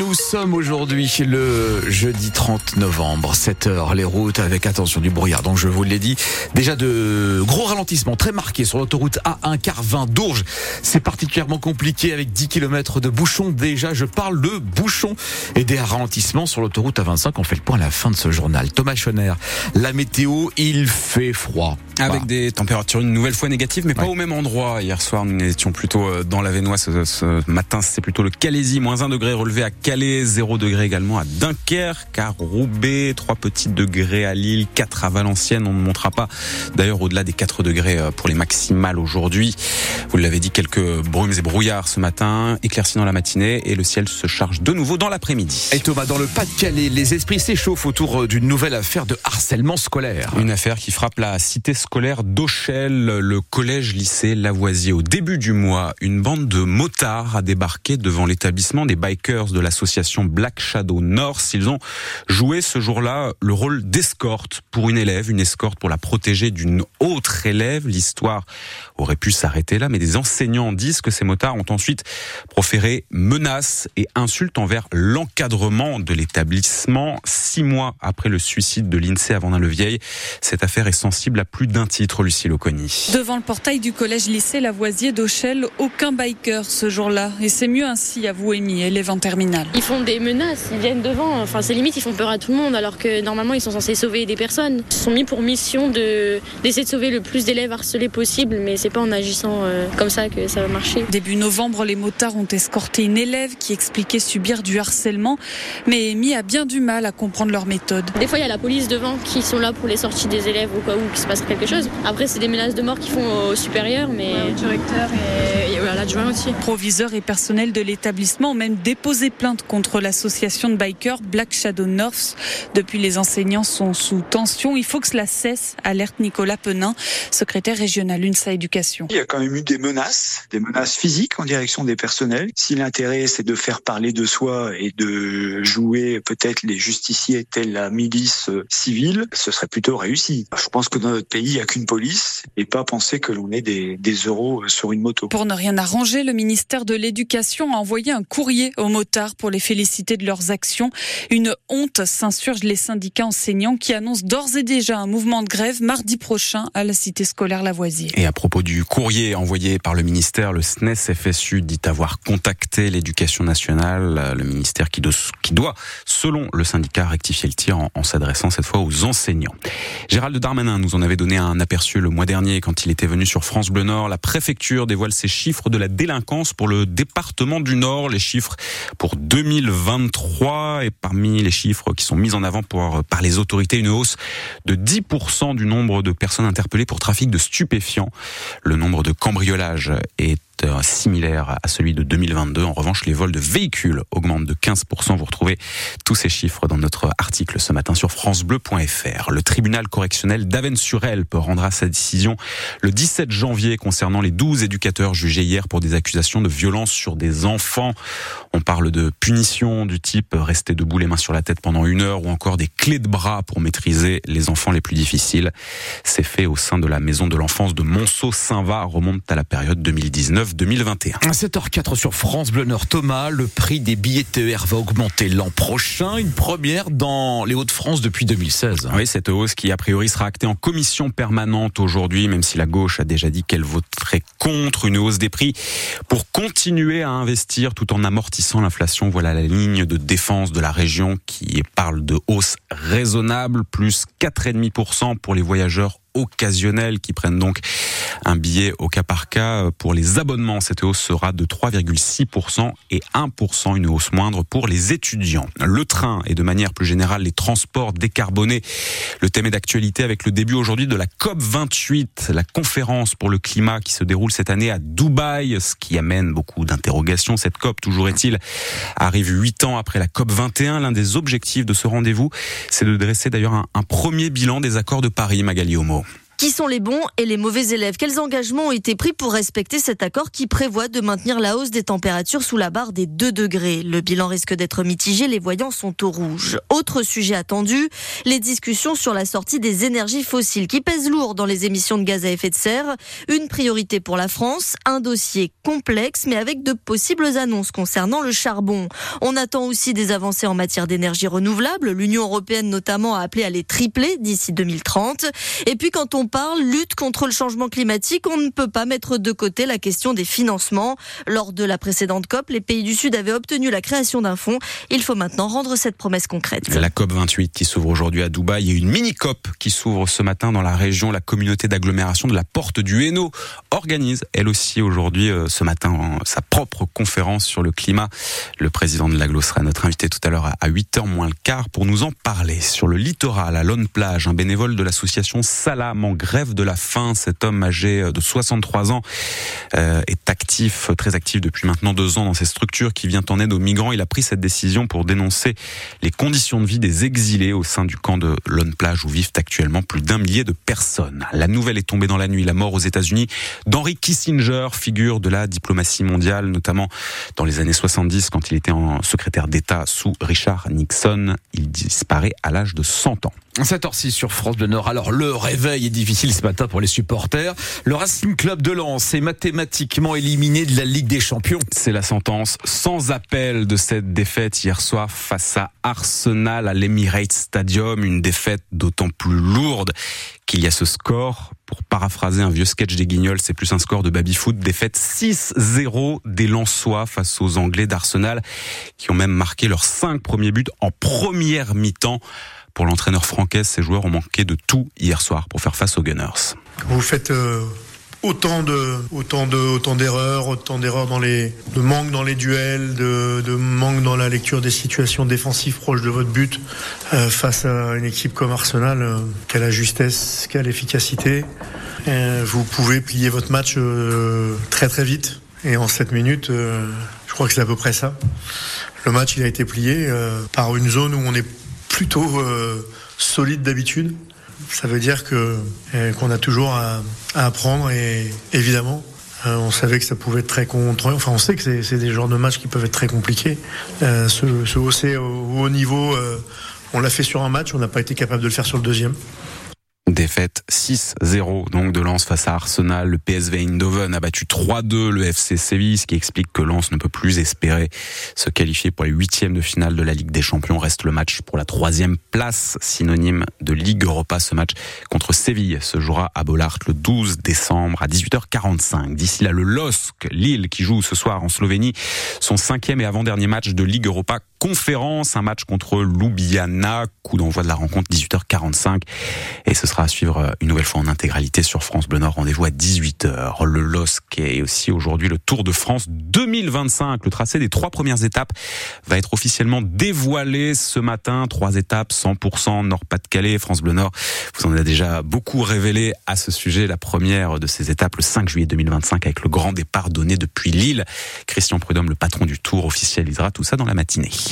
nous sommes aujourd'hui le jeudi 30 novembre, 7 heures, les routes avec attention du brouillard. Donc je vous l'ai dit, déjà de gros ralentissements très marqués sur l'autoroute A1 Carvin d'Ourges. C'est particulièrement compliqué avec 10 km de bouchons. Déjà, je parle de bouchons et des ralentissements sur l'autoroute A25. On fait le point à la fin de ce journal. Thomas Schoner, la météo, il fait froid. Avec des températures une nouvelle fois négatives, mais pas au même endroit. Hier soir, nous étions plutôt euh, dans la Vénois. Ce, matin, c'est plutôt le Calaisie, moins 1 degré relevé à Calais, 0 degré également à Dunkerque, à Roubaix, 3 petits degrés à Lille, 4 à Valenciennes. On ne montera pas d'ailleurs au-delà des 4 degrés euh, pour les maximales aujourd'hui. Vous l'avez dit, quelques brumes et brouillards ce matin, éclaircis dans la matinée et le ciel se charge de nouveau dans l'après-midi. Et Thomas, dans le Pas-de-Calais, les esprits s'échauffent autour euh, d'une nouvelle affaire de harcèlement scolaire. Une affaire qui frappe la cité scolaire d'Auchel, le collège lycée Lavoisier. Au début du mois, une bande de motards a débarqué devant l'établissement des bikers de l'association Black Shadow North. Ils ont joué ce jour-là le rôle d'escorte pour une élève, une escorte pour la protéger d'une autre élève. L'histoire aurait pu s'arrêter là, mais des enseignants disent que ces motards ont ensuite proféré menaces et insultes envers l'encadrement de l'établissement. Six mois après le suicide de l'INSEE à Vendin-le-Vieil, cette affaire est sensible à plus d'un titre, Lucie Loconi. Devant le portail du collège-lycée Lavoisier d'Auchel, aucun biker ce jour-là. Et c'est mieux ainsi, avoue Amy, élève en terminale. Ils font des menaces, ils viennent devant. Enfin, c'est limite, ils font peur à tout le monde, alors que normalement, ils sont censés sauver des personnes. Ils sont mis pour mission de, d'essayer de sauver le plus d'élèves harcelés possible, mais c'est pas en agissant euh, comme ça que ça va marcher. Début novembre, les motards ont escorté une élève qui expliquait subir du harcèlement, mais Amy a bien du mal à comprendre leur méthode. Des fois, il y a la police devant qui sont là pour les sorties des élèves au cas où il se passe quelque chose. Après, c'est des menaces de mort qu'ils font au supérieur, mais ouais, au directeur et, et à l'adjoint aussi. Proviseurs et personnel de l'établissement ont même déposé plainte contre l'association de bikers Black Shadow North. Depuis, les enseignants sont sous tension. Il faut que cela cesse, alerte Nicolas Penin, secrétaire régional UNSA Éducation. Il y a quand même eu des menaces, des menaces physiques en direction des personnels. Si l'intérêt c'est de faire parler de soi et de jouer peut-être les justiciers tels la milice civile, ce serait plutôt réussi. Je pense que dans notre pays, il n'y a qu'une police et pas penser que l'on ait des, des euros sur une moto. Pour ne rien arranger, le ministère de l'Éducation a envoyé un courrier aux motards pour les féliciter de leurs actions. Une honte s'insurge les syndicats enseignants qui annoncent d'ores et déjà un mouvement de grève mardi prochain à la cité scolaire Lavoisier. Et à propos du courrier envoyé par le ministère, le SNES FSU dit avoir contacté l'éducation nationale, le ministère qui, qui doit, selon le syndicat, rectifier le tir en, en s'adressant cette fois aux enseignants. Gérald Darmanin nous en avait donné un aperçu le mois dernier quand il était venu sur France Bleu Nord. La préfecture dévoile ses chiffres de la délinquance pour le département du Nord, les chiffres pour 2023 et parmi les chiffres qui sont mis en avant pour, par les autorités, une hausse de 10% du nombre de personnes interpellées pour trafic de stupéfiants. Le nombre de cambriolages est similaire à celui de 2022. En revanche, les vols de véhicules augmentent de 15%. Vous retrouvez tous ces chiffres dans notre article ce matin sur francebleu.fr. Le tribunal correctionnel d'Avennes-sur-Elpe rendra sa décision le 17 janvier concernant les 12 éducateurs jugés hier pour des accusations de violence sur des enfants. On parle de punitions du type rester debout les mains sur la tête pendant une heure ou encore des clés de bras pour maîtriser les enfants les plus difficiles. C'est fait au sein de la maison de l'enfance de Monceau-Saint-Va, remonte à la période 2019 2021. 7h04 sur France Bleu Nord. Thomas, le prix des billets TER va augmenter l'an prochain. Une première dans les Hauts-de-France depuis 2016. Oui, cette hausse qui a priori sera actée en commission permanente aujourd'hui, même si la gauche a déjà dit qu'elle voterait contre une hausse des prix pour continuer à investir tout en amortissant l'inflation. Voilà la ligne de défense de la région qui parle de hausse raisonnable, plus 4,5% pour les voyageurs occasionnels qui prennent donc un billet au cas par cas. Pour les abonnements, cette hausse sera de 3,6% et 1% une hausse moindre pour les étudiants. Le train et de manière plus générale les transports décarbonés. Le thème est d'actualité avec le début aujourd'hui de la COP 28, la conférence pour le climat qui se déroule cette année à Dubaï, ce qui amène beaucoup d'interrogations. Cette COP, toujours est-il, arrive huit ans après la COP 21. L'un des objectifs de ce rendez-vous, c'est de dresser d'ailleurs un, un, premier bilan des accords de Paris, Magali Homo. Qui sont les bons et les mauvais élèves? Quels engagements ont été pris pour respecter cet accord qui prévoit de maintenir la hausse des températures sous la barre des 2 degrés? Le bilan risque d'être mitigé, les voyants sont au rouge. Autre sujet attendu, les discussions sur la sortie des énergies fossiles qui pèsent lourd dans les émissions de gaz à effet de serre. Une priorité pour la France, un dossier complexe mais avec de possibles annonces concernant le charbon. On attend aussi des avancées en matière d'énergie renouvelable. L'Union européenne notamment a appelé à les tripler d'ici 2030. Et puis quand on parle lutte contre le changement climatique, on ne peut pas mettre de côté la question des financements. Lors de la précédente COP, les pays du Sud avaient obtenu la création d'un fonds. Il faut maintenant rendre cette promesse concrète. La COP 28 qui s'ouvre aujourd'hui à Dubaï et une mini COP qui s'ouvre ce matin dans la région, la communauté d'agglomération de la Porte du Hainaut organise elle aussi aujourd'hui euh, ce matin sa propre conférence sur le climat. Le président de l'aglo sera notre invité tout à l'heure à 8h moins le quart pour nous en parler. Sur le littoral, à Lone Plage, un bénévole de l'association Salam en grève de la faim. Cet homme âgé de 63 ans euh, est actif, très actif depuis maintenant deux ans dans ces structures qui vient en aide aux migrants. Il a pris cette décision pour dénoncer les conditions de vie des exilés au sein du camp de Lone Plage où vivent actuellement plus d'un millier de personnes. La nouvelle est tombée dans la nuit. La mort aux États-Unis d'Henry Kissinger, figure de la diplomatie mondiale, notamment dans les années 70 quand il était en secrétaire d'État sous Richard Nixon. Il disparaît à l'âge de 100 ans. 7h06 sur France Bleu Nord. Alors, le réveil est difficile ce matin pour les supporters. Le Racing Club de Lens est mathématiquement éliminé de la Ligue des Champions. C'est la sentence sans appel de cette défaite hier soir face à Arsenal à l'Emirates Stadium. Une défaite d'autant plus lourde qu'il y a ce score. Pour paraphraser un vieux sketch des Guignols, c'est plus un score de baby-foot. Défaite 6-0 des Lensois face aux Anglais d'Arsenal qui ont même marqué leurs cinq premiers buts en première mi-temps. Pour l'entraîneur francaise, ces joueurs ont manqué de tout hier soir pour faire face aux Gunners. Vous faites euh, autant de autant de autant d'erreurs, autant d'erreurs dans les de manque dans les duels, de, de manque dans la lecture des situations défensives proches de votre but euh, face à une équipe comme Arsenal euh, la justesse, qui a l'efficacité. vous pouvez plier votre match très très vite et en 7 minutes, je crois que c'est à peu près ça. Le match il a été plié par une zone où on est plutôt euh, solide d'habitude. Ça veut dire que euh, qu'on a toujours à, apprendre et évidemment euh, on savait que ça pouvait être très contre. Enfin, on sait que c'est des genres de matchs qui peuvent être très compliqués. se, se, hausser au, haut niveau, on l'a fait sur un match, on n'a pas été capable de le faire sur le deuxième. Défaite 6-0 donc de Lens face à Arsenal. Le PSV Eindhoven a battu 3-2 le FC Séville, ce qui explique que Lens ne peut plus espérer se qualifier pour les huitièmes de finale de la Ligue des Champions. Reste le match pour la troisième place, synonyme de Ligue Europa. Ce match contre Séville se jouera à Bollard le 12 décembre à 18h45. D'ici là, le LOSC, Lille, qui joue ce soir en Slovénie, son cinquième et avant-dernier match de Ligue Europa conférence, un match contre Ljubljana, coup d'envoi de la rencontre 18h45 et ce sera à suivre euh, une nouvelle fois en intégralité sur France Bleu Nord. Rendez-vous à 18h. Le LOSC est aussi aujourd'hui le Tour de France 2025. Le tracé des trois premières étapes va être officiellement dévoilé ce matin. Trois étapes 100% Nord-Pas-de-Calais, France Bleu Nord. Vous en avez déjà beaucoup révélé à ce sujet. La première de ces étapes le 5 juillet 2025 avec le grand départ donné depuis Lille. Christian Prudhomme, le patron du Tour, officialisera tout ça dans la matinée.